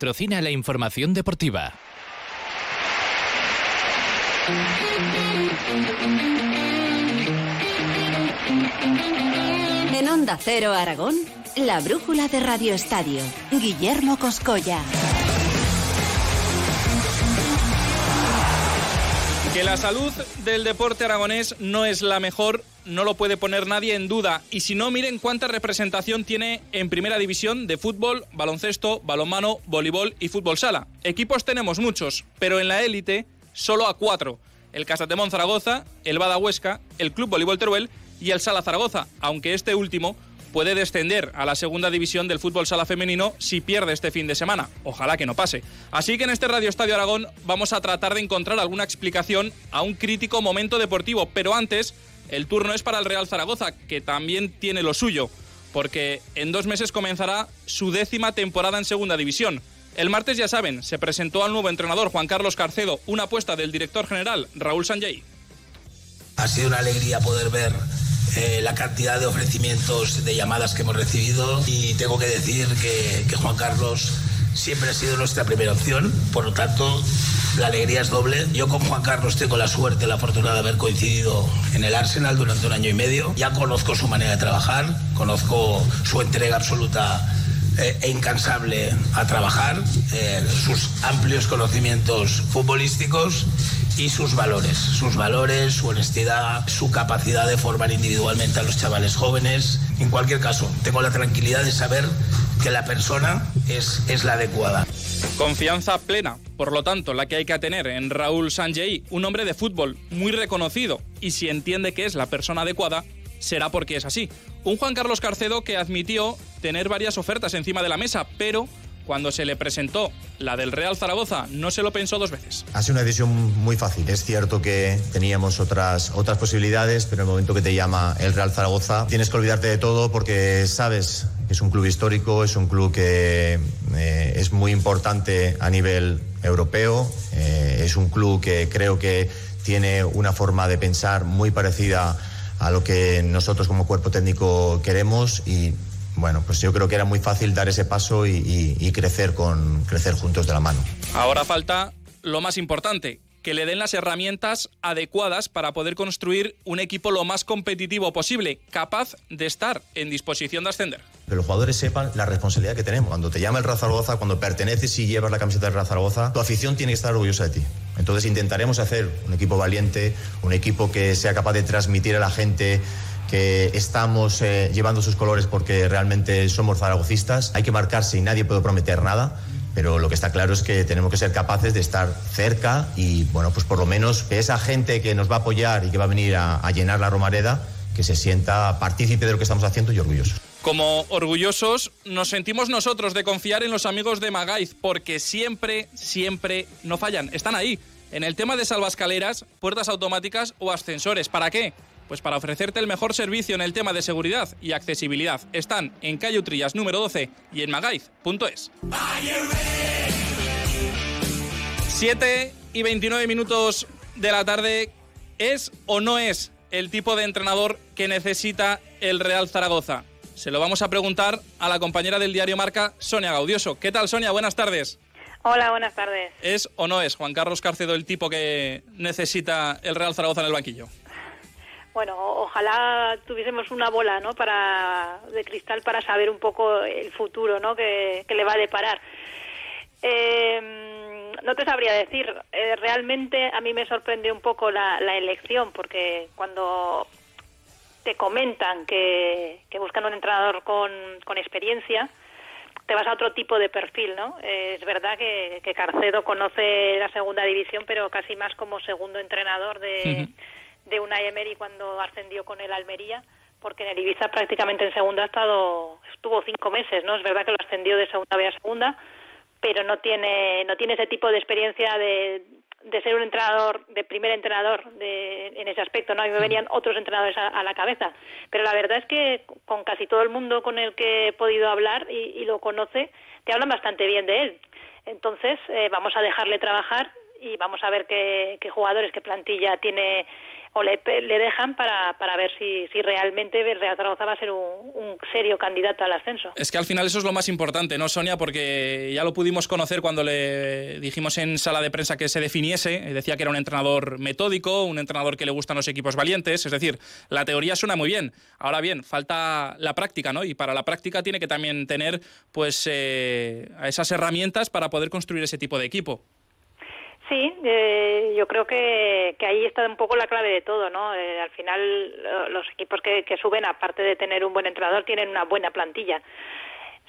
patrocina la información deportiva. En Onda Cero Aragón, la brújula de Radio Estadio. Guillermo Coscoya. Que la salud del deporte aragonés no es la mejor, no lo puede poner nadie en duda. Y si no, miren cuánta representación tiene en primera división de fútbol, baloncesto, balonmano, voleibol y fútbol sala. Equipos tenemos muchos, pero en la élite solo a cuatro. El Casatemón Zaragoza, el Bada Huesca, el Club Voleibol Teruel y el Sala Zaragoza, aunque este último puede descender a la segunda división del fútbol sala femenino si pierde este fin de semana. Ojalá que no pase. Así que en este Radio Estadio Aragón vamos a tratar de encontrar alguna explicación a un crítico momento deportivo, pero antes el turno es para el Real Zaragoza, que también tiene lo suyo, porque en dos meses comenzará su décima temporada en segunda división. El martes, ya saben, se presentó al nuevo entrenador Juan Carlos Carcedo, una apuesta del director general Raúl Sanjay. Ha sido una alegría poder ver eh, la cantidad de ofrecimientos, de llamadas que hemos recibido y tengo que decir que, que Juan Carlos siempre ha sido nuestra primera opción, por lo tanto la alegría es doble. Yo con Juan Carlos tengo la suerte, la fortuna de haber coincidido en el Arsenal durante un año y medio. Ya conozco su manera de trabajar, conozco su entrega absoluta eh, e incansable a trabajar, eh, sus amplios conocimientos futbolísticos y sus valores, sus valores, su honestidad, su capacidad de formar individualmente a los chavales jóvenes. En cualquier caso, tengo la tranquilidad de saber que la persona es, es la adecuada. Confianza plena, por lo tanto, la que hay que tener en Raúl Sanjay, un hombre de fútbol muy reconocido, y si entiende que es la persona adecuada, será porque es así. Un Juan Carlos Carcedo que admitió tener varias ofertas encima de la mesa, pero cuando se le presentó la del Real Zaragoza, no se lo pensó dos veces. Ha sido una decisión muy fácil. Es cierto que teníamos otras, otras posibilidades, pero en el momento que te llama el Real Zaragoza, tienes que olvidarte de todo porque sabes es un club histórico, es un club que eh, es muy importante a nivel europeo, eh, es un club que creo que tiene una forma de pensar muy parecida a lo que nosotros como cuerpo técnico queremos y bueno, pues yo creo que era muy fácil dar ese paso y, crecer, con, crecer juntos de la mano. Ahora falta lo más importante, que le den las herramientas adecuadas para poder construir un equipo lo más competitivo posible, capaz de estar en disposición de ascender. Que los jugadores sepan la responsabilidad que tenemos. Cuando te llama el Real Zaragoza, cuando perteneces y llevas la camiseta del Real Zaragoza, tu afición tiene que estar orgullosa de ti. Entonces intentaremos hacer un equipo valiente, un equipo que sea capaz de transmitir a la gente que estamos eh, llevando sus colores porque realmente somos zaragocistas. Hay que marcarse y nadie puede prometer nada. Pero lo que está claro es que tenemos que ser capaces de estar cerca y, bueno, pues por lo menos que esa gente que nos va a apoyar y que va a venir a, llenar la Romareda, que se sienta partícipe de lo que estamos haciendo y orgulloso. Como orgullosos nos sentimos nosotros de confiar en los amigos de Magaiz, porque siempre, siempre no fallan. Están ahí, en el tema de salvascaleras, puertas automáticas o ascensores. ¿Para qué? Pues para ofrecerte el mejor servicio en el tema de seguridad y accesibilidad. Están en Calle Utrillas número 12 y en magaiz.es. 7 y 29 minutos de la tarde. ¿Es o no es el tipo de entrenador que necesita el Real Zaragoza? Se lo vamos a preguntar a la compañera del diario Marca, Sonia Gaudioso. ¿Qué tal, Sonia? Buenas tardes. Hola, buenas tardes. ¿Es o no es Juan Carlos Carcedo el tipo que necesita el Real Zaragoza en el banquillo? Bueno, ojalá tuviésemos una bola ¿no? para, de cristal para saber un poco el futuro ¿no? que, le va a deparar. Eh, no te sabría decir, eh, realmente a mí me sorprendió un poco la, elección, porque cuando te comentan que, buscan un entrenador con, experiencia, te vas a otro tipo de perfil, ¿no? Es verdad que, Carcedo conoce la segunda división, pero casi más como segundo entrenador de de una Emery cuando ascendió con el Almería, porque en el Ibiza prácticamente en segunda ha estado, estuvo cinco meses, ¿no? Es verdad que lo ascendió de segunda B a segunda, pero no tiene, no tiene ese tipo de experiencia de, de ser un entrenador, de primer entrenador de, en ese aspecto, ¿no? A mí me venían otros entrenadores a, la cabeza. Pero la verdad es que con casi todo el mundo con el que he podido hablar y, lo conoce, te hablan bastante bien de él. Entonces, eh, vamos a dejarle trabajar y vamos a ver qué, qué jugadores, qué plantilla tiene o le, le dejan para, para ver si, si realmente Real Zaragoza va a ser un, serio candidato al ascenso. Es que al final eso es lo más importante, ¿no, Sonia? Porque ya lo pudimos conocer cuando le dijimos en sala de prensa que se definiese. Decía que era un entrenador metódico, un entrenador que le gustan los equipos valientes. Es decir, la teoría suena muy bien. Ahora bien, falta la práctica, ¿no? Y para la práctica tiene que también tener pues eh, esas herramientas para poder construir ese tipo de equipo. Sí, eh, yo creo que, que, ahí está un poco la clave de todo, ¿no? Eh, al final los equipos que, que, suben, aparte de tener un buen entrenador, tienen una buena plantilla.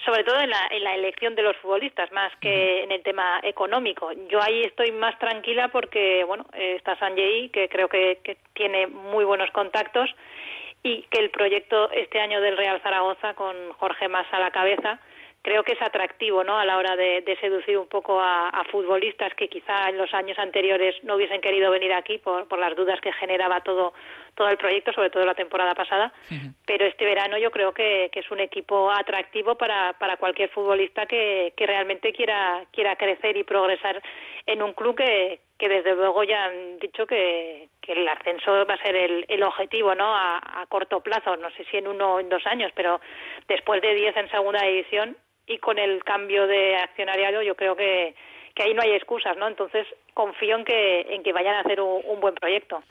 Sobre todo en la, en la elección de los futbolistas, más que en el tema económico. Yo ahí estoy más tranquila porque, bueno, está Sanjay, que creo que, que tiene muy buenos contactos y que el proyecto este año del Real Zaragoza, con Jorge Mas a la cabeza, creo que es atractivo ¿no? a la hora de, seducir un poco a, futbolistas que quizá en los años anteriores no hubiesen querido venir aquí por, por las dudas que generaba todo, todo el proyecto, sobre todo la temporada pasada. Pero este verano yo creo que, que, es un equipo atractivo para, para cualquier futbolista que, que realmente quiera, quiera crecer y progresar en un club que, que desde luego ya han dicho que, que el ascenso va a ser el, el objetivo ¿no? A, a, corto plazo, no sé si en uno o en dos años, pero después de diez en segunda división y con el cambio de accionariado yo creo que, que ahí no hay excusas, ¿no? Entonces confío en que, en que vayan a hacer un, buen proyecto.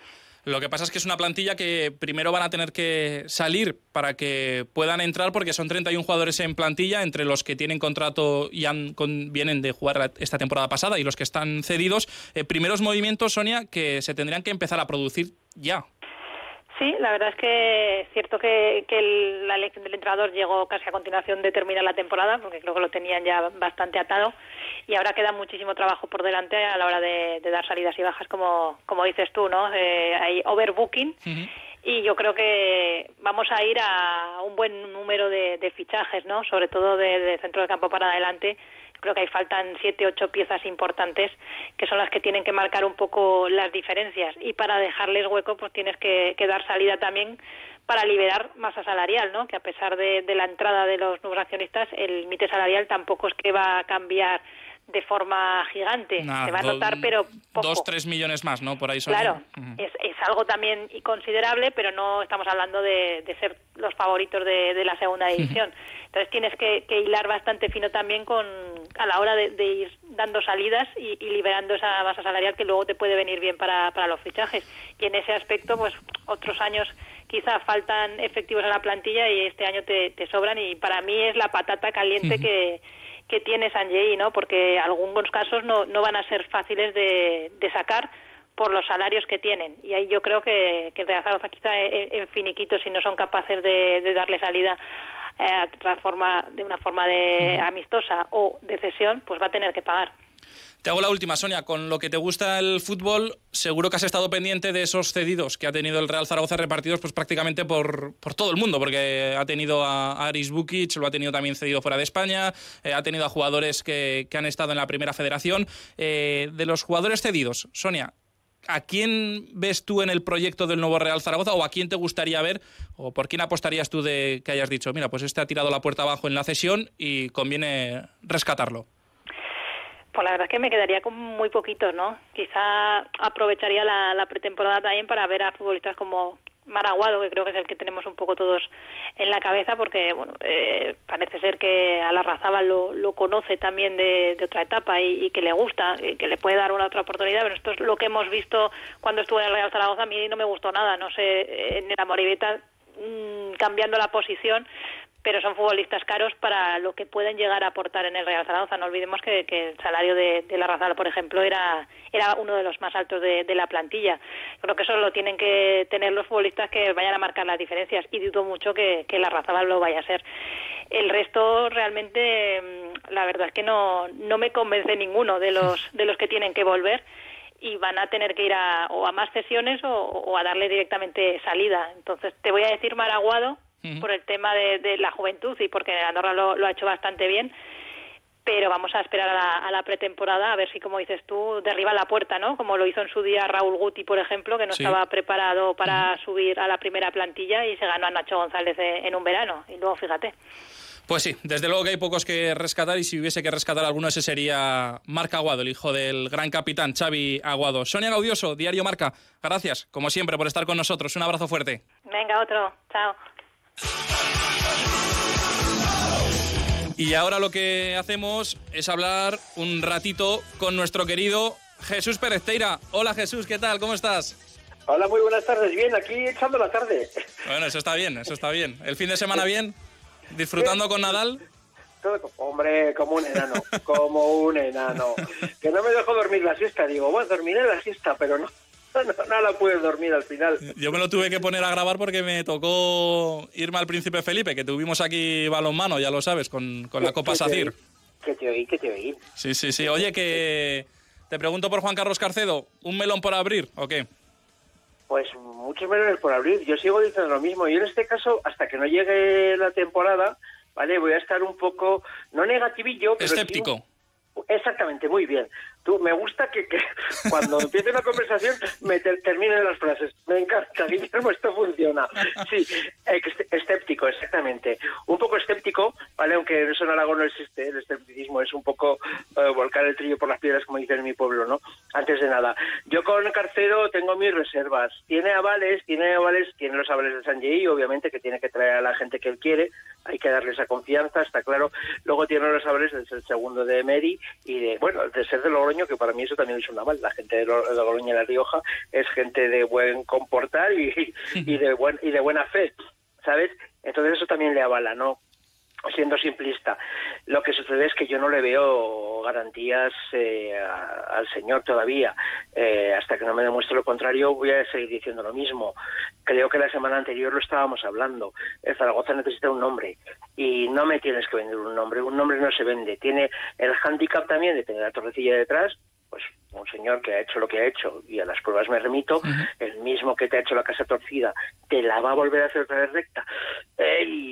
Lo que pasa es que es una plantilla que primero van a tener que salir para que puedan entrar porque son 31 jugadores en plantilla, entre los que tienen contrato y han, vienen de jugar esta temporada pasada y los que están cedidos. Eh, primeros movimientos, Sonia, que se tendrían que empezar a producir ya. Sí, la verdad es que es cierto que, que la elección del entrenador llegó casi a continuación de terminar la temporada, porque creo que lo tenían ya bastante atado, y ahora queda muchísimo trabajo por delante a la hora de, dar salidas y bajas, como, como dices tú, ¿no? Eh, hay overbooking. Y yo creo que vamos a ir a un buen número de, fichajes, ¿no? Sobre todo de, de centro del campo para adelante, creo que ahí faltan siete, ocho piezas importantes que son las que tienen que marcar un poco las diferencias y para dejarles hueco pues tienes que, dar salida también para liberar masa salarial, ¿no? Que a pesar de, de la entrada de los nuevos accionistas, el límite salarial tampoco es que va a cambiar de forma gigante. Se va a notar, pero poco. Dos, tres millones más, ¿no? Por ahí Claro, es, es, algo también considerable, pero no estamos hablando de, de ser los favoritos de, de la segunda división. Entonces tienes que, que, hilar bastante fino también con a la hora de, ir dando salidas y, y, liberando esa base salarial que luego te puede venir bien para, para los fichajes. Y en ese aspecto, pues otros años quizá faltan efectivos en la plantilla y este año te, te sobran y para mí es la patata caliente que que tiene Sanjay, ¿no? Porque algunos casos no, no van a ser fáciles de, de sacar por los salarios que tienen. Y ahí yo creo que, que el Real Zaragoza quizá en, finiquito, si no son capaces de, de darle salida eh, forma, de una forma de amistosa o de cesión, pues va a tener que pagar. Te hago la última, Sonia. Con lo que te gusta el fútbol, seguro que has estado pendiente de esos cedidos que ha tenido el Real Zaragoza repartidos pues prácticamente por, por todo el mundo, porque ha tenido a Aris Bukic, lo ha tenido también cedido fuera de España, eh, ha tenido a jugadores que, que, han estado en la primera federación. Eh, de los jugadores cedidos, Sonia, ¿A quién ves tú en el proyecto del nuevo Real Zaragoza o a quién te gustaría ver o por quién apostarías tú de que hayas dicho, mira, pues este ha tirado la puerta abajo en la cesión y conviene rescatarlo? Pues la verdad es que me quedaría con muy poquitos, ¿no? Quizá aprovecharía la, pretemporada también para ver a futbolistas como Maraguado, que creo que es el que tenemos un poco todos en la cabeza, porque bueno, eh, parece ser que a la Razaba lo, lo conoce también de, otra etapa y, que le gusta, y que le puede dar una otra oportunidad. Pero esto es lo que hemos visto cuando estuvo en el Real Zaragoza. A mí no me gustó nada, no sé, en la Moribeta mm, cambiando la posición, pero son futbolistas caros para lo que pueden llegar a aportar en el Real Zaragoza. No olvidemos que, el salario de, la Razal, por ejemplo, era, era uno de los más altos de, la plantilla. Creo que eso lo tienen que tener los futbolistas que vayan a marcar las diferencias y dudo mucho que, la Razal lo vaya a ser. El resto realmente, mm, la verdad es que no, no me convence ninguno de los, de los que tienen que volver y van a tener que ir a, o a más sesiones o, o a darle directamente salida. Entonces, te voy a decir Maraguado, por el tema de, la juventud y porque Andorra lo, lo, ha hecho bastante bien. Pero vamos a esperar a la, pretemporada a ver si, como dices tú, derriba la puerta, ¿no? Como lo hizo en su día Raúl Guti, por ejemplo, que no estaba preparado para subir a la primera plantilla y se ganó a Nacho González en un verano. Y luego, fíjate. Pues sí, desde luego que hay pocos que rescatar y si hubiese que rescatar alguno ese sería Marca Aguado, el hijo del gran capitán Xavi Aguado. Sonia Gaudioso, Diario Marca, gracias como siempre por estar con nosotros. Un abrazo fuerte. Venga, otro. Chao. Y ahora lo que hacemos es hablar un ratito con nuestro querido Jesús Pérez Teira. Hola Jesús, ¿qué tal? ¿Cómo estás? Hola, muy buenas tardes. Bien, aquí echando la tarde. Bueno, eso está bien, eso está bien. ¿El fin de semana bien? ¿Disfrutando con Nadal? hombre, como un enano, como un enano. Que no me dejo dormir la siesta. Digo, bueno, dormiré la siesta, pero no, no, la pude dormir al final. Yo me lo tuve que poner a grabar porque me tocó irme al Príncipe Felipe, que tuvimos aquí balonmano, ya lo sabes, con, con la Copa Sacir. Que te oí, que te oí. Sí, sí, sí. Oye, que te pregunto por Juan Carlos Carcedo, ¿un melón por abrir o qué? Pues muchos melones por abrir. Yo sigo diciendo lo mismo. Yo en este caso, hasta que no llegue la temporada, ¿vale? Voy a estar un poco, no negativillo, pero... Escéptico. exactamente, muy bien. Tú, me gusta que, cuando empiece una conversación me terminen las frases. Me encanta, Guillermo, esto funciona. Sí, escéptico, exactamente. Un poco escéptico, ¿vale? Aunque eso en Aragón no existe, el escepticismo es un poco eh, volcar el trillo por las piedras, como dicen en mi pueblo, ¿no? Antes de nada. Yo con Carcero tengo mis reservas. Tiene avales, tiene avales, tiene los avales de San obviamente, que tiene que traer a la gente que él quiere. Hay que darle esa confianza, está claro. Luego tiene los avales del segundo de Meri y de, bueno, de ser de Logroño que para mí eso también es una mal. La gente de, Logroño y La Rioja es gente de buen comportar y, y, de buen, y de buena fe, ¿sabes? Entonces eso también le avala, ¿no? Siendo simplista. Lo que sucede es que yo no le veo garantías eh, al señor todavía. Eh, hasta que no me demuestre lo contrario, voy a seguir diciendo lo mismo. Creo que la semana anterior lo estábamos hablando. El Zaragoza necesita un nombre y no me tienes que vender un nombre. Un nombre no se vende. Tiene el handicap también de tener la torrecilla detrás pues un señor que ha hecho lo que ha hecho y a las pruebas me remito, el mismo que te ha hecho la casa torcida, te la va a volver a hacer otra vez recta. Eh, y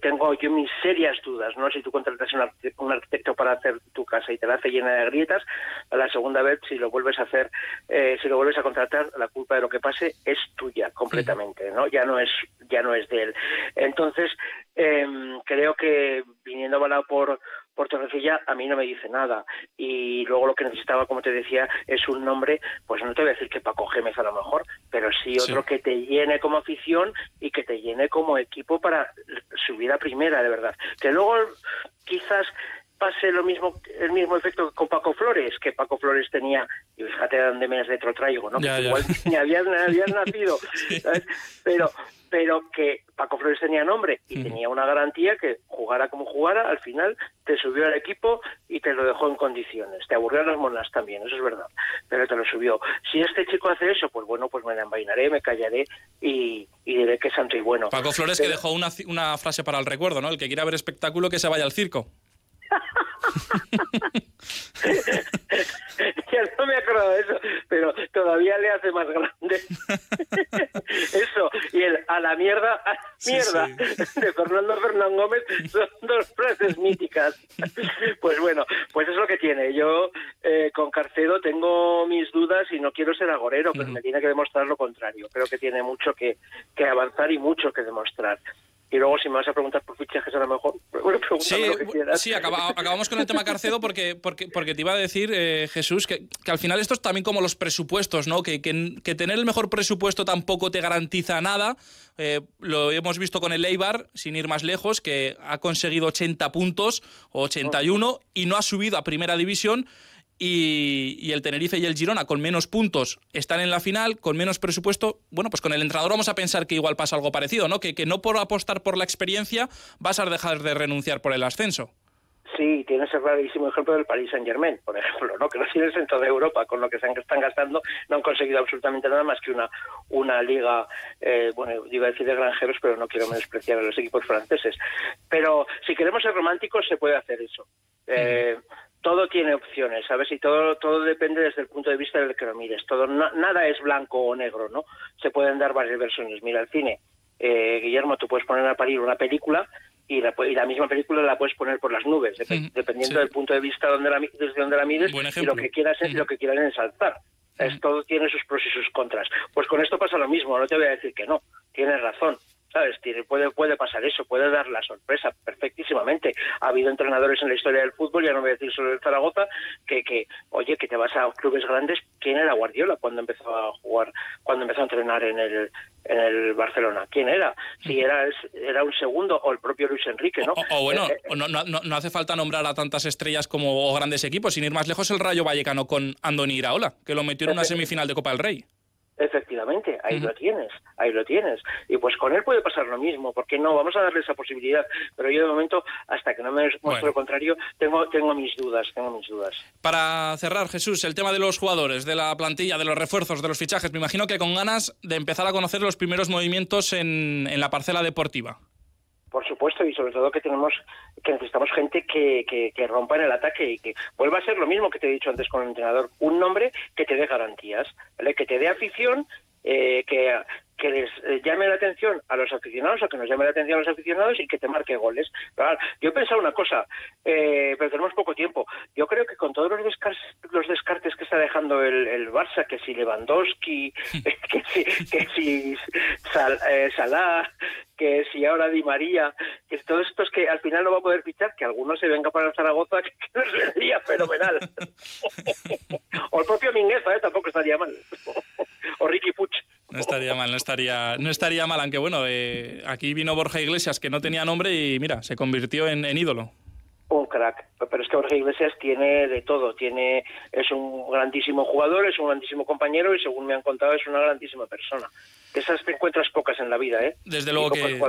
tengo yo mis serias dudas, ¿no? Si tú contratas un arquitecto para hacer tu casa y te la hace llena de grietas, a la segunda vez, si lo vuelves a hacer, eh, si lo vuelves a contratar, la culpa de lo que pase es tuya completamente, ¿no? Ya no es, ya no es de él. Entonces, em, creo que viniendo avalado por por Torrecilla a mí no me dice nada. Y luego lo que necesitaba, como te decía, es un nombre, pues no te voy a decir que Paco Gémez a lo mejor, pero sí otro que te llene como afición y que te llene como equipo para subir a primera, de verdad. Que luego quizás pase lo mismo el mismo efecto con Paco Flores, que Paco Flores tenía, y fíjate de dónde me retrotraigo, ¿no? Igual ni habías, nacido, Pero, pero que Paco Flores tenía nombre y tenía una garantía que jugara como jugara, al final te subió al equipo y te lo dejó en condiciones. Te aburrió las monas también, eso es verdad, pero te lo subió. Si este chico hace eso, pues bueno, pues me la envainaré, me callaré y, diré que es santo y bueno. Paco Flores que dejó una, una frase para el recuerdo, ¿no? El que quiera ver espectáculo que se vaya al circo. ya no me acuerdo de eso, pero todavía le hace más grande. eso, y el a la mierda, a la mierda de Fernando Fernán Gómez son dos frases míticas. pues bueno, pues es lo que tiene. Yo eh, con Carcedo tengo mis dudas y no quiero ser agorero, pero me tiene que demostrar lo contrario. Creo que tiene mucho que, que avanzar y mucho que demostrar. Y luego, si me vas a preguntar por fichajes, a lo mejor, bueno, sí, lo que quieras. Sí, acabamos con el tema Carcedo porque, porque, porque te iba a decir, eh, Jesús, que, que, al final esto es también como los presupuestos, ¿no? Que, que, tener el mejor presupuesto tampoco te garantiza nada. Eh, lo hemos visto con el Eibar, sin ir más lejos, que ha conseguido 80 puntos o 81 y no ha subido a primera división y, el Tenerife y el Girona con menos puntos están en la final, con menos presupuesto, bueno, pues con el entrenador vamos a pensar que igual pasa algo parecido, ¿no? Que, que no por apostar por la experiencia vas a dejar de renunciar por el ascenso. Sí, tienes el rarísimo ejemplo del Paris Saint Germain, por ejemplo, ¿no? que los tienes en toda Europa, con lo que se están gastando, no han conseguido absolutamente nada más que una, una liga, eh, bueno, iba a decir de granjeros, pero no quiero menospreciar a los equipos franceses. Pero si queremos ser románticos, se puede hacer eso. Eh, todo tiene opciones, ¿sabes? Y todo, todo depende desde el punto de vista del que lo mires. Todo, nada es blanco o negro, ¿no? Se pueden dar varias versiones. Mira, el cine, eh, Guillermo, tú puedes poner a parir una película y la, y la, misma película la puedes poner por las nubes, dependiendo del punto de vista donde la, desde donde la mires y lo que quieras, lo que quieran ensalzar. Es, todo tiene sus pros y sus contras. Pues con esto pasa lo mismo, no te voy a decir que no, tienes razón ¿sabes? Tiene, puede, puede pasar eso, puede dar la sorpresa perfectísimamente. Ha habido entrenadores en la historia del fútbol, ya no voy a decir solo el Zaragoza, que, que, oye, que te vas a clubes grandes. ¿Quién era Guardiola cuando empezó a jugar, cuando empezó a entrenar en el, en el Barcelona? ¿Quién era? Si era, era un segundo o el propio Luis Enrique, ¿no? O, bueno, Eh, eh, no, no, no, hace falta nombrar a tantas estrellas como grandes equipos, sin ir más lejos el Rayo Vallecano con Andoni Iraola, que lo metió en una semifinal de Copa del Rey. Efectivamente, ahí lo tienes, ahí lo tienes. Y pues con él puede pasar lo mismo, porque no, vamos a darle esa posibilidad. Pero yo de momento, hasta que no me muestre Bueno. lo contrario, tengo, tengo mis dudas, tengo mis dudas. Para cerrar, Jesús, el tema de los jugadores, de la plantilla, de los refuerzos, de los fichajes, me imagino que con ganas de empezar a conocer los primeros movimientos en, en la parcela deportiva. Por supuesto, y sobre todo que tenemos, que necesitamos gente que, que, que rompa en el ataque y que vuelva a ser lo mismo que te he dicho antes con el entrenador, un nombre que te dé garantías, ¿vale? que te dé afición, eh, que, que les eh, llame la atención a los aficionados o que nos llame la atención a los aficionados y que te marque goles. Pero, claro, yo he pensado una cosa, eh, pero tenemos poco tiempo. Yo creo que con todos los descartes, los descartes que está dejando el, el Barça, que si Lewandowski, que si, que si Sal- eh, Salah, que si ahora Di María, que todos estos que al final no va a poder fichar, que alguno se venga para Zaragoza, que, que nos vendría fenomenal. o el propio Mingueza, ¿eh? tampoco estaría mal. o Ricky Puch. No estaría mal, no estaría, no estaría mal, aunque bueno, eh, aquí vino Borja Iglesias, que no tenía nombre y mira, se convirtió en, en ídolo. Un crack, pero es que Jorge Iglesias tiene de todo, tiene es un grandísimo jugador, es un grandísimo compañero y según me han contado es una grandísima persona. De esas te encuentras pocas en la vida, ¿eh? Desde luego que,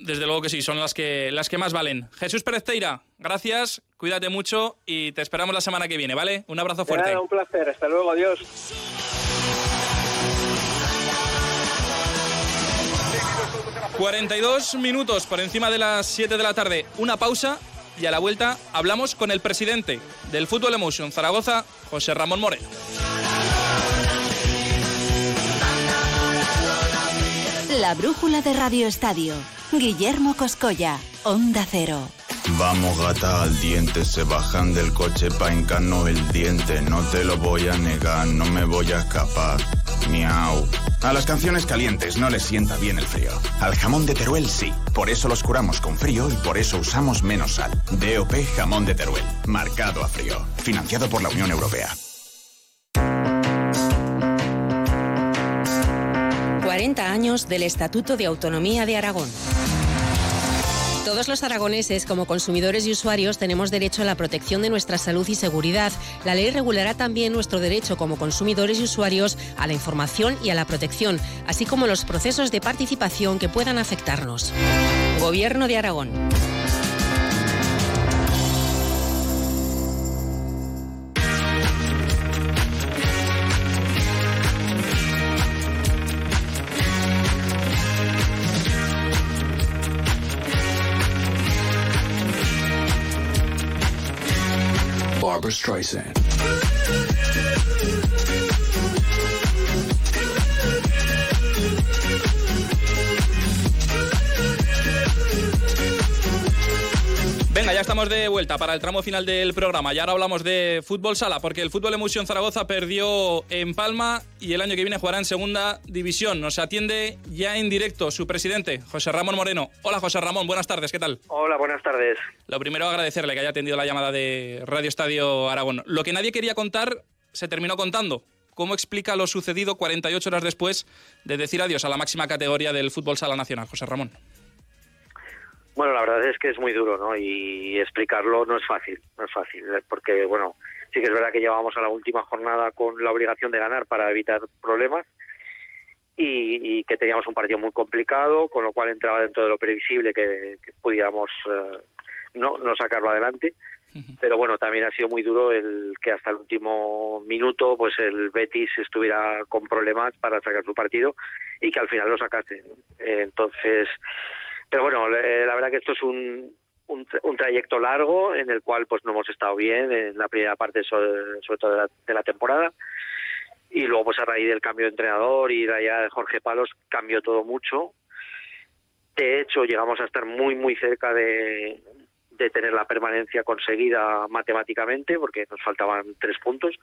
desde luego que sí, son las que, las que más valen. Jesús Pérez Teira, gracias, cuídate mucho y te esperamos la semana que viene, ¿vale? Un abrazo fuerte. nada, un placer, hasta luego, adiós. 42 minutos por encima de las 7 de la tarde, una pausa y a la vuelta hablamos con el presidente del Fútbol Emotion Zaragoza, José Ramón Moreno. La brújula de Radio Estadio. Guillermo Coscolla, Onda Cero. Vamos gata al diente, se bajan del coche pa' encano el diente. No te lo voy a negar, no me voy a escapar. Miau. A las canciones calientes no les sienta bien el frío. Al jamón de Teruel sí. Por eso los curamos con frío y por eso usamos menos sal. DOP Jamón de Teruel. Marcado a frío. Financiado por la Unión Europea. 40 años del Estatuto de Autonomía de Aragón. Todos los aragoneses, como consumidores y usuarios, tenemos derecho a la protección de nuestra salud y seguridad. La ley regulará también nuestro derecho como consumidores y usuarios a la información y a la protección, así como los procesos de participación que puedan afectarnos. Gobierno de Aragón. Streisand. Estamos de vuelta para el tramo final del programa. Y ahora hablamos de fútbol sala, porque el Fútbol Emotion Zaragoza perdió en Palma y el año que viene jugará en segunda división. Nos atiende ya en directo su presidente, José Ramón Moreno. Hola, José Ramón, buenas tardes, ¿qué tal? Hola, buenas tardes. Lo primero, agradecerle que haya atendido la llamada de Radio Estadio Aragón. Lo que nadie quería contar se terminó contando. ¿Cómo explica lo sucedido 48 horas después de decir adiós a la máxima categoría del fútbol sala nacional, José Ramón? Bueno, la verdad es que es muy duro, ¿no? Y explicarlo no es fácil, no es fácil, ¿eh? porque, bueno, sí que es verdad que llevábamos a la última jornada con la obligación de ganar para evitar problemas y, y que teníamos un partido muy complicado, con lo cual entraba dentro de lo previsible que, que pudiéramos eh, no, no sacarlo adelante. Pero bueno, también ha sido muy duro el que hasta el último minuto pues el Betis estuviera con problemas para sacar su partido y que al final lo sacase. Entonces, pero bueno, la verdad que esto es un, un, un trayecto largo en el cual pues no hemos estado bien en la primera parte sobre, todo de la, de la temporada y luego pues a raíz del cambio de entrenador y la llegada de Jorge Palos cambió todo mucho. De hecho, llegamos a estar muy muy cerca de, de tener la permanencia conseguida matemáticamente porque nos faltaban tres puntos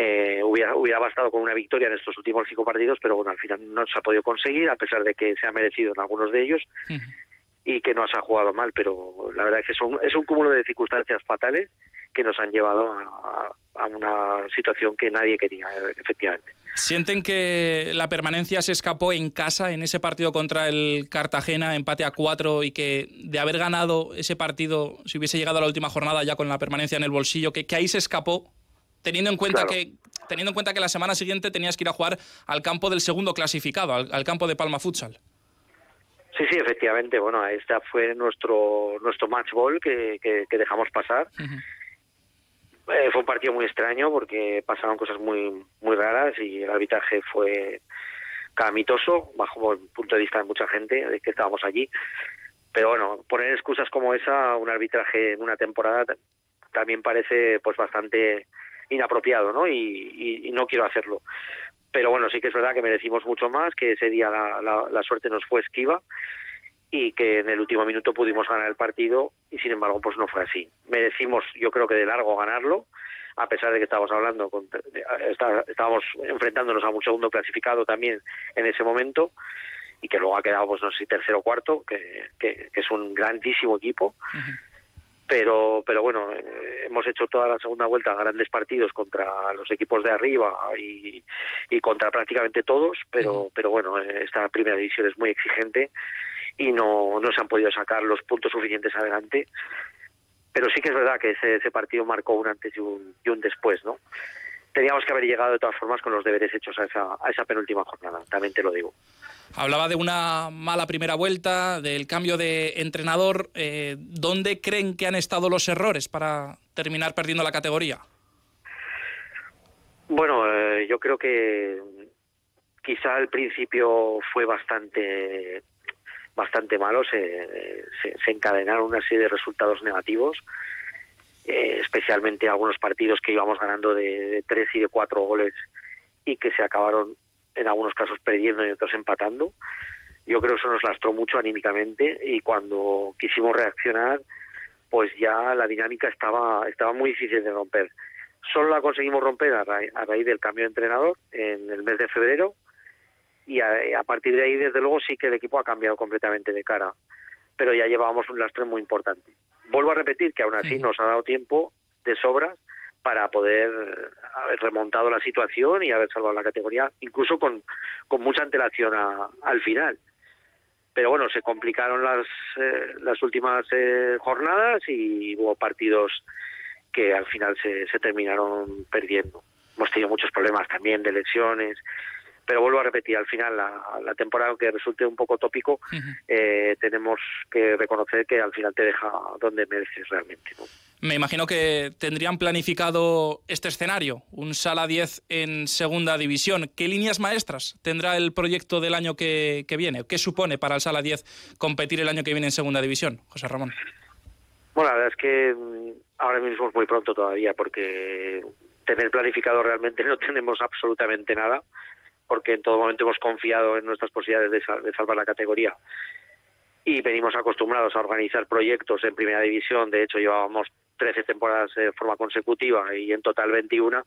Eh, hubiera, hubiera bastado con una victoria en estos últimos cinco partidos, pero bueno, al final no se ha podido conseguir, a pesar de que se ha merecido en algunos de ellos y que no se ha jugado mal, pero la verdad es que es un, es un cúmulo de circunstancias fatales que nos han llevado a, a una situación que nadie quería, efectivamente. ¿Sienten que la permanencia se escapó en casa en ese partido contra el Cartagena, empate a cuatro, y que de haber ganado ese partido, si hubiese llegado a la última jornada ya con la permanencia en el bolsillo, que, que ahí se escapó, teniendo en cuenta Claro. que teniendo en cuenta que la semana siguiente tenías que ir a jugar al campo del segundo clasificado, al, al campo de Palma Futsal? Sí, sí, efectivamente. Bueno, esta fue nuestro nuestro match ball que, que, que dejamos pasar. Eh, fue un partido muy extraño porque pasaron cosas muy muy raras y el arbitraje fue calamitoso bajo el punto de vista de mucha gente de que estábamos allí. Pero bueno, poner excusas como esa, un arbitraje en una temporada también parece pues bastante inapropiado, ¿no? Y, no quiero hacerlo. Pero bueno, sí que es verdad que merecimos mucho más, que ese día la, la- la suerte nos fue esquiva y que en el último minuto pudimos ganar el partido y sin embargo pues no fue así. Merecimos yo creo que de largo ganarlo, a pesar de que estábamos hablando, con- estábamos enfrentándonos a un segundo clasificado también en ese momento y que luego ha quedado pues no sé tercero o cuarto, que- que es un grandísimo equipo pero pero bueno eh, hemos hecho toda la segunda vuelta grandes partidos contra los equipos de arriba y, y contra prácticamente todos pero pero bueno esta primera división es muy exigente y no no se han podido sacar los puntos suficientes adelante. Pero sí que es verdad que ese, ese partido marcó un antes y un, y un después no teníamos que haber llegado de todas formas con los deberes hechos a esa, a esa penúltima jornada también te lo digo Hablaba de una mala primera vuelta, del cambio de entrenador. Eh, ¿Dónde creen que han estado los errores para terminar perdiendo la categoría? Bueno, eh, yo creo que quizá al principio fue bastante bastante malo, se, se, se encadenaron una serie de resultados negativos, eh, especialmente algunos partidos que íbamos ganando de, de tres y de cuatro goles y que se acabaron en algunos casos perdiendo y otros empatando. Yo creo que eso nos lastró mucho anímicamente y cuando quisimos reaccionar, pues ya la dinámica estaba estaba muy difícil de romper. Solo la conseguimos romper a, ra- a raíz del cambio de entrenador en el mes de febrero y a, a partir de ahí, desde luego, sí que el equipo ha cambiado completamente de cara, pero ya llevábamos un lastre muy importante. Vuelvo a repetir que aún así nos ha dado tiempo de sobras para poder haber remontado la situación y haber salvado la categoría, incluso con, con mucha antelación a- al final. Pero bueno, se complicaron las, eh, las últimas eh, jornadas y hubo partidos que al final se, se terminaron perdiendo. Hemos tenido muchos problemas también de lesiones, pero vuelvo a repetir, al final la, la temporada, aunque resulte un poco tópico, eh, tenemos que reconocer que al final te deja donde mereces realmente. ¿no? Me imagino que tendrían planificado este escenario, un Sala 10 en segunda división. ¿Qué líneas maestras tendrá el proyecto del año que, que viene? ¿Qué supone para el Sala 10 competir el año que viene en segunda división, José Ramón? Bueno, la verdad es que mm, ahora mismo es muy pronto todavía porque tener planificado realmente no tenemos absolutamente nada porque en todo momento hemos confiado en nuestras posibilidades de, sal- de salvar la categoría y venimos acostumbrados a organizar proyectos en primera división. De hecho, llevábamos 13 temporadas de forma consecutiva y en total 21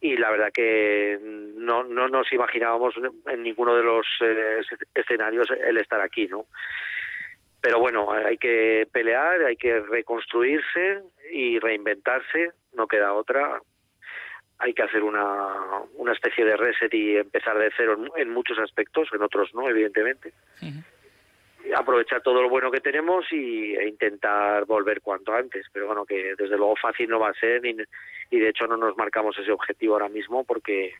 y la verdad que no, no nos imaginábamos en ninguno de los eh, escenarios el estar aquí, ¿no? Pero bueno, hay que pelear, hay que reconstruirse y reinventarse, no queda otra. Hay que hacer una, una especie de reset y empezar de cero en, en muchos aspectos, en otros no, evidentemente. Aprovechar todo lo bueno que tenemos y, e intentar volver cuanto antes. Pero bueno, que desde luego fácil no va a ser y, y de hecho no nos marcamos ese objetivo ahora mismo porque,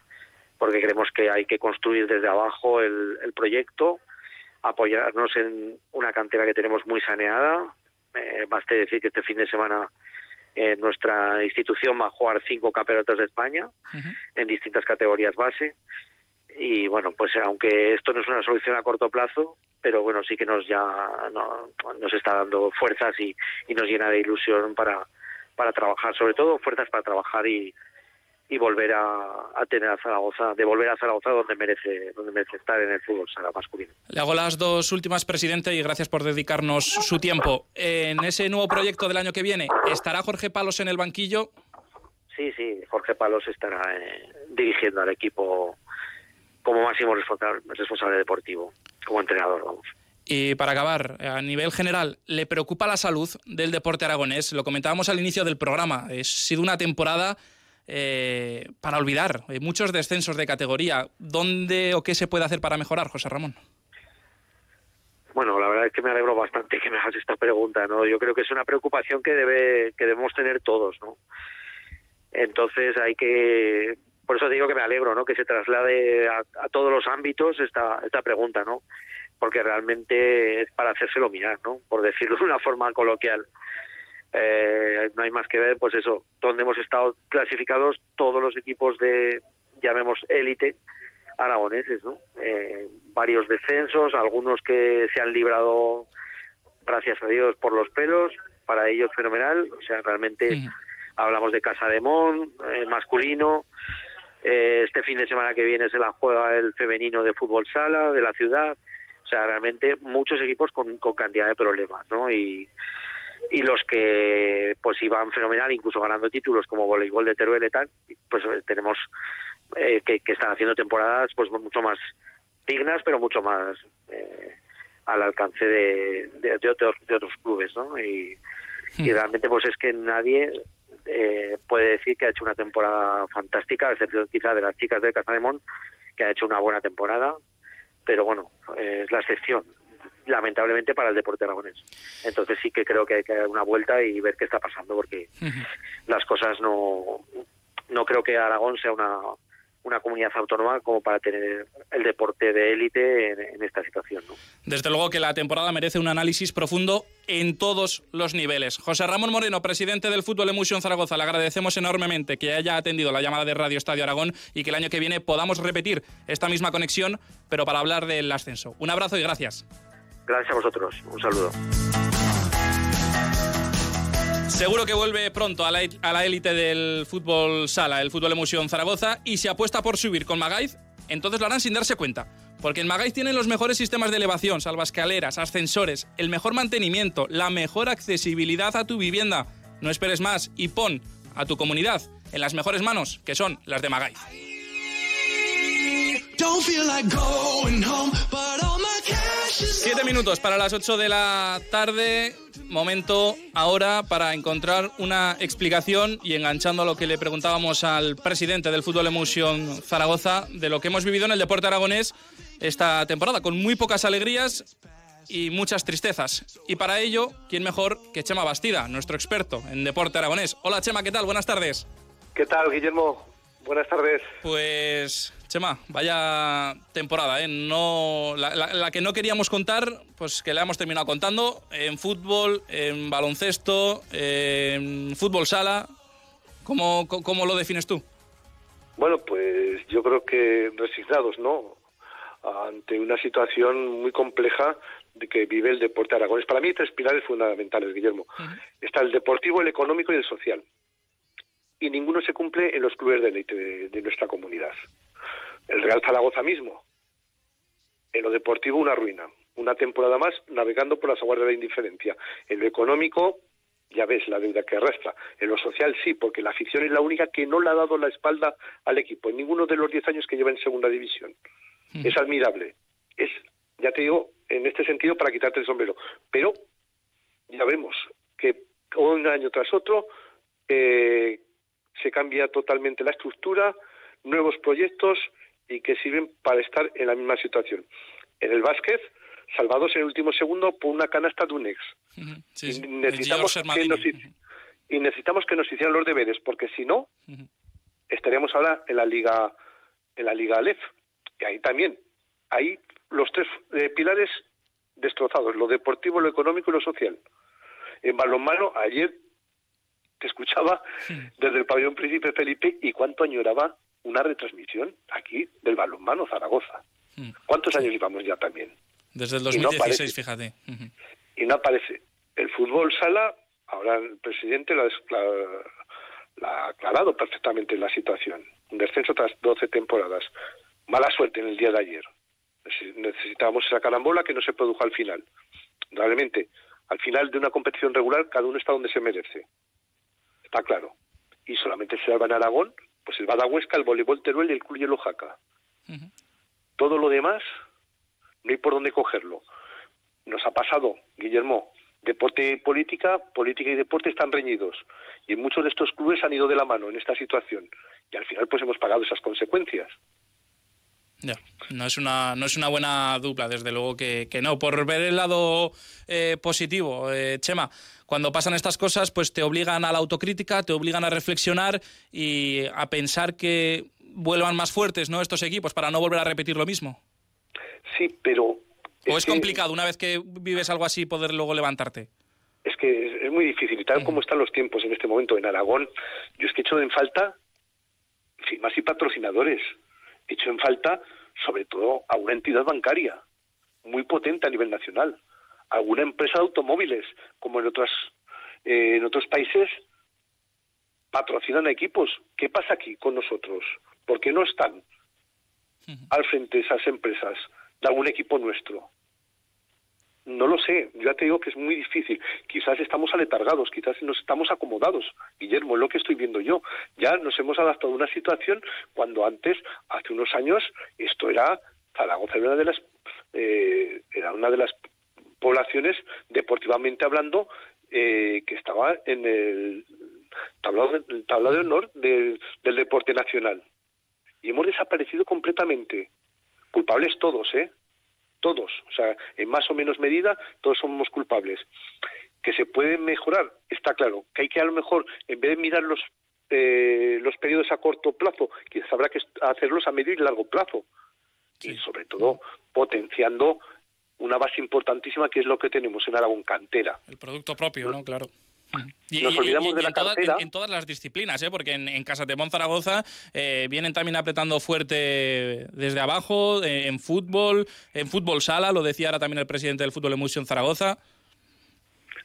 porque creemos que hay que construir desde abajo el, el proyecto apoyarnos en una cantera que tenemos muy saneada. Eh, baste decir que este fin de semana eh, nuestra institución va a jugar cinco campeonatos de España en distintas categorías base. Y bueno, pues aunque esto no es una solución a corto plazo, pero bueno, sí que nos ya no- nos está dando fuerzas y, y nos llena de ilusión para, para trabajar, sobre todo fuerzas para trabajar y, y volver a, a tener a Zaragoza, de volver a Zaragoza donde merece, donde merece estar en el fútbol sala masculino. Le hago las dos últimas, presidente, y gracias por dedicarnos su tiempo. En ese nuevo proyecto del año que viene, ¿estará Jorge Palos en el banquillo? sí, sí, Jorge Palos estará eh, dirigiendo al equipo como máximo responsable, responsable deportivo, como entrenador, vamos. Y para acabar, a nivel general, ¿le preocupa la salud del deporte aragonés? Lo comentábamos al inicio del programa. Ha sido una temporada eh, para olvidar. Hay muchos descensos de categoría. ¿Dónde o qué se puede hacer para mejorar, José Ramón? Bueno, la verdad es que me alegro bastante que me hagas esta pregunta, ¿no? Yo creo que es una preocupación que debe que debemos tener todos, ¿no? Entonces hay que por eso digo que me alegro, ¿no? Que se traslade a, a todos los ámbitos esta esta pregunta, ¿no? Porque realmente es para hacérselo mirar, ¿no? Por decirlo de una forma coloquial. Eh, no hay más que ver, pues eso, donde hemos estado clasificados todos los equipos de, llamemos élite, aragoneses, ¿no? Eh, varios descensos, algunos que se han librado, gracias a Dios, por los pelos, para ellos fenomenal, o sea, realmente hablamos de Casa de Mon, eh, masculino, eh, este fin de semana que viene se la juega el femenino de fútbol sala de la ciudad, o sea, realmente muchos equipos con, con cantidad de problemas, ¿no? Y, y los que pues iban fenomenal, incluso ganando títulos como voleibol de Teruel y tal, pues tenemos eh, que, que, están haciendo temporadas pues mucho más dignas, pero mucho más eh, al alcance de, de, de, otros, de otros clubes, ¿no? Y, y realmente pues es que nadie eh, puede decir que ha hecho una temporada fantástica, a excepción quizá de las chicas de Casademón, que ha hecho una buena temporada, pero bueno, eh, es la excepción lamentablemente para el deporte aragonés. Entonces sí que creo que hay que dar una vuelta y ver qué está pasando porque las cosas no no creo que Aragón sea una una comunidad autónoma como para tener el deporte de élite en, en, esta situación. ¿no? Desde luego que la temporada merece un análisis profundo en todos los niveles. José Ramón Moreno, presidente del Fútbol Emotion Zaragoza, le agradecemos enormemente que haya atendido la llamada de Radio Estadio Aragón y que el año que viene podamos repetir esta misma conexión, pero para hablar del ascenso. Un abrazo y gracias. Gracias a vosotros. Un saludo. Seguro que vuelve pronto a la élite del fútbol sala, el fútbol emoción Zaragoza, y se apuesta por subir con Magaiz, entonces lo harán sin darse cuenta. Porque en Magaiz tienen los mejores sistemas de elevación, salvascaleras, ascensores, el mejor mantenimiento, la mejor accesibilidad a tu vivienda. No esperes más y pon a tu comunidad en las mejores manos, que son las de Magaiz. Siete minutos para las ocho de la tarde. Momento ahora para encontrar una explicación y enganchando a lo que le preguntábamos al presidente del Fútbol Emotion Zaragoza de lo que hemos vivido en el deporte aragonés esta temporada, con muy pocas alegrías y muchas tristezas. Y para ello, ¿quién mejor que Chema Bastida, nuestro experto en deporte aragonés? Hola Chema, ¿qué tal? Buenas tardes. ¿Qué tal, Guillermo? Buenas tardes. Pues Chema, vaya temporada, ¿eh? No, la, la, la, que no queríamos contar, pues que la hemos terminado contando en fútbol, en baloncesto, en fútbol sala. ¿Cómo, cómo lo defines tú? Bueno, pues yo creo que resignados, ¿no? Ante una situación muy compleja de que vive el deporte aragonés. Para mí hay tres pilares fundamentales, Guillermo. Uh -huh. Está el deportivo, el económico y el social. Y ninguno se cumple en los clubes de élite de, de nuestra comunidad el Real Zaragoza mismo. En lo deportivo una ruina, una temporada más navegando por las aguas de la indiferencia. En lo económico, ya ves la deuda que arrastra. En lo social sí, porque la afición es la única que no le ha dado la espalda al equipo en ninguno de los diez años que lleva en segunda división. Mm. Es admirable. Es, ya te digo, en este sentido para quitarte el sombrero. Pero ya vemos que un año tras otro eh, se cambia totalmente la estructura, nuevos proyectos, y que sirven para estar en la misma situación. En el básquet, salvados en el último segundo por una canasta de un ex. Sí, sí. Necesitamos que nos, y necesitamos que nos hicieran los deberes, porque si no, uh -huh. estaríamos ahora en la Liga en la Liga Aleph. Y ahí también, ahí los tres eh, pilares destrozados, lo deportivo, lo económico y lo social. En balonmano, ayer te escuchaba desde el pabellón Príncipe Felipe y cuánto añoraba una retransmisión aquí del balonmano Zaragoza. Mm. ¿Cuántos años llevamos ya también? Desde el 2016, no fíjate. Uh -huh. Y no aparece. El fútbol sala, ahora el presidente lo ha, ha aclarado perfectamente la situación. Un descenso tras 12 temporadas. Mala suerte en el día de ayer. Necesitábamos esa carambola que no se produjo al final. Realmente, al final de una competición regular, cada uno está donde se merece. Está claro. y solamente se salva en Aragón, pues el Badahuesca, el voleibol Teruel y el Club Hielo Jaca. Todo lo demás no hay por dónde cogerlo. Nos ha pasado, Guillermo, deporte y política, política y deporte están reñidos. Y muchos de estos clubes han ido de la mano en esta situación. Y al final pues hemos pagado esas consecuencias. Ya, no es una, no es una buena dupla, desde luego que, que no. Por ver el lado eh, positivo, eh, Chema, cuando pasan estas cosas, pues te obligan a la autocrítica, te obligan a reflexionar y a pensar que vuelvan más fuertes, ¿no? Estos equipos para no volver a repetir lo mismo. Sí, pero ¿O es, complicado una vez que vives algo así poder luego levantarte? Es que es, muy difícil. Y tal como están los tiempos en este momento en Aragón, yo es que he hecho en falta firmas y patrocinadores. He hecho en falta, sobre todo, a una entidad bancaria muy potente a nivel nacional. Alguna empresa de automóviles, como en otras eh, en otros países, patrocinan a equipos. ¿Qué pasa aquí con nosotros? ¿Por qué no están al frente de esas empresas de algún equipo nuestro? No lo sé, ya te digo que es muy difícil. Quizás estamos aletargados, quizás nos estamos acomodados. Guillermo, es lo que estoy viendo yo. Ya nos hemos adaptado a una situación cuando antes, hace unos años, esto era Zaragoza era una de las eh, era una de las poblaciones deportivamente hablando eh, que estaba en el tablado, el tablado de honor del deporte nacional y hemos desaparecido completamente culpables todos, ¿eh? Todos, o sea, en más o menos medida, todos somos culpables. Que se puede mejorar, está claro. Que hay que a lo mejor, en vez de mirar los, eh, los periodos a corto plazo, quizás habrá que hacerlos a medio y largo plazo. Y sobre todo potenciando una base importantísima que es lo que tenemos en Aragón, cantera. El producto propio, ¿no? Claro. Y, Nos olvidamos de la en, todas- cartera. en- en todas las disciplinas, ¿eh? porque en, en Casa de Zaragoza eh, vienen también apretando fuerte desde abajo, eh, en fútbol, en fútbol sala, lo decía ahora también el presidente del Fútbol Emusion Zaragoza.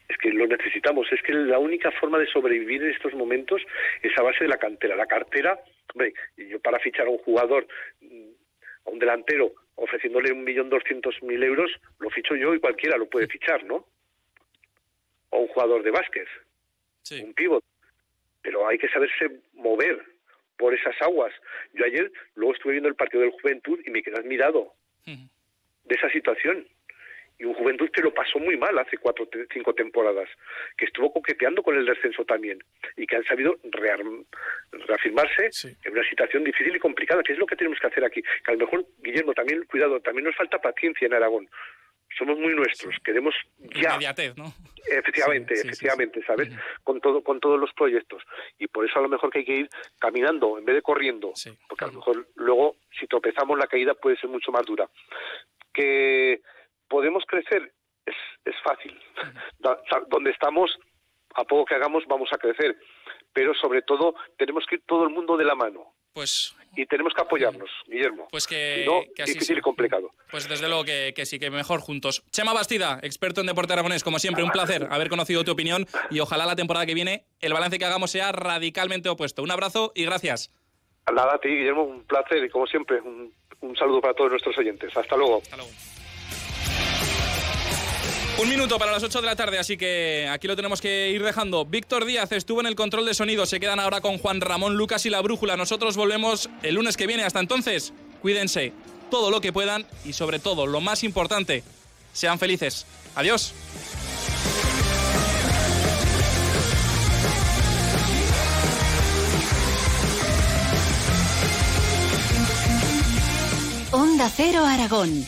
Es que lo necesitamos. Es que la única forma de sobrevivir en estos momentos es a base de la cantera. La cartera, hombre, yo para fichar a un jugador, mm, a un delantero, ofreciéndole un millón doscientos mil euros, lo ficho yo y cualquiera lo puede fichar, ¿no? O un jugador de básquet, un pívot. Pero hay que saberse mover por esas aguas. Yo ayer luego estuve viendo el partido del Juventud y me quedé admirado de esa situación. Y un Juventud que lo pasó muy mal hace cuatro, cinco temporadas, que estuvo coqueteando con el descenso también y que han sabido reafirmarse en una situación difícil y complicada, que es lo que tenemos que hacer aquí. Que a lo mejor, Guillermo, también, cuidado, también nos falta paciencia en Aragón. Somos muy nuestros, queremos ya. Inmediatez, ¿no? Efectivamente, efectivamente, ¿sabes? Con todo, con todos los proyectos. Y por eso a lo mejor que hay que ir caminando en vez de corriendo. Porque a lo mejor luego, si tropezamos, la caída puede ser mucho más dura. Que podemos crecer es, es fácil. Donde estamos, a poco que hagamos, vamos a crecer. Pero sobre todo, tenemos que ir todo el mundo de la mano. Pues, Y tenemos que apoyarnos, Guillermo. pues que, no, que así difícil sea. y complicado. Pues desde luego que, que sí, que mejor juntos. Chema Bastida, experto en deporte aragonés, como siempre, un placer haber conocido tu opinión y ojalá la temporada que viene el balance que hagamos sea radicalmente opuesto. Un abrazo y gracias. Nada, a ti, Guillermo, un placer y como siempre, un, un saludo para todos nuestros oyentes. Hasta luego. Un minuto para las 8 de la tarde, así que aquí lo tenemos que ir dejando. Víctor Díaz estuvo en el control de sonido, se quedan ahora con Juan Ramón Lucas y la Brújula. Nosotros volvemos el lunes que viene. Hasta entonces, cuídense todo lo que puedan y sobre todo, lo más importante, sean felices. Adiós. Onda Cero Aragón.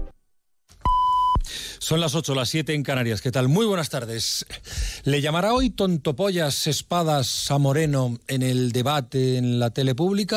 Son las 8, las 7 en Canarias. ¿Qué tal? Muy buenas tardes. ¿Le llamará hoy tontopollas espadas a Moreno en el debate en la tele pública?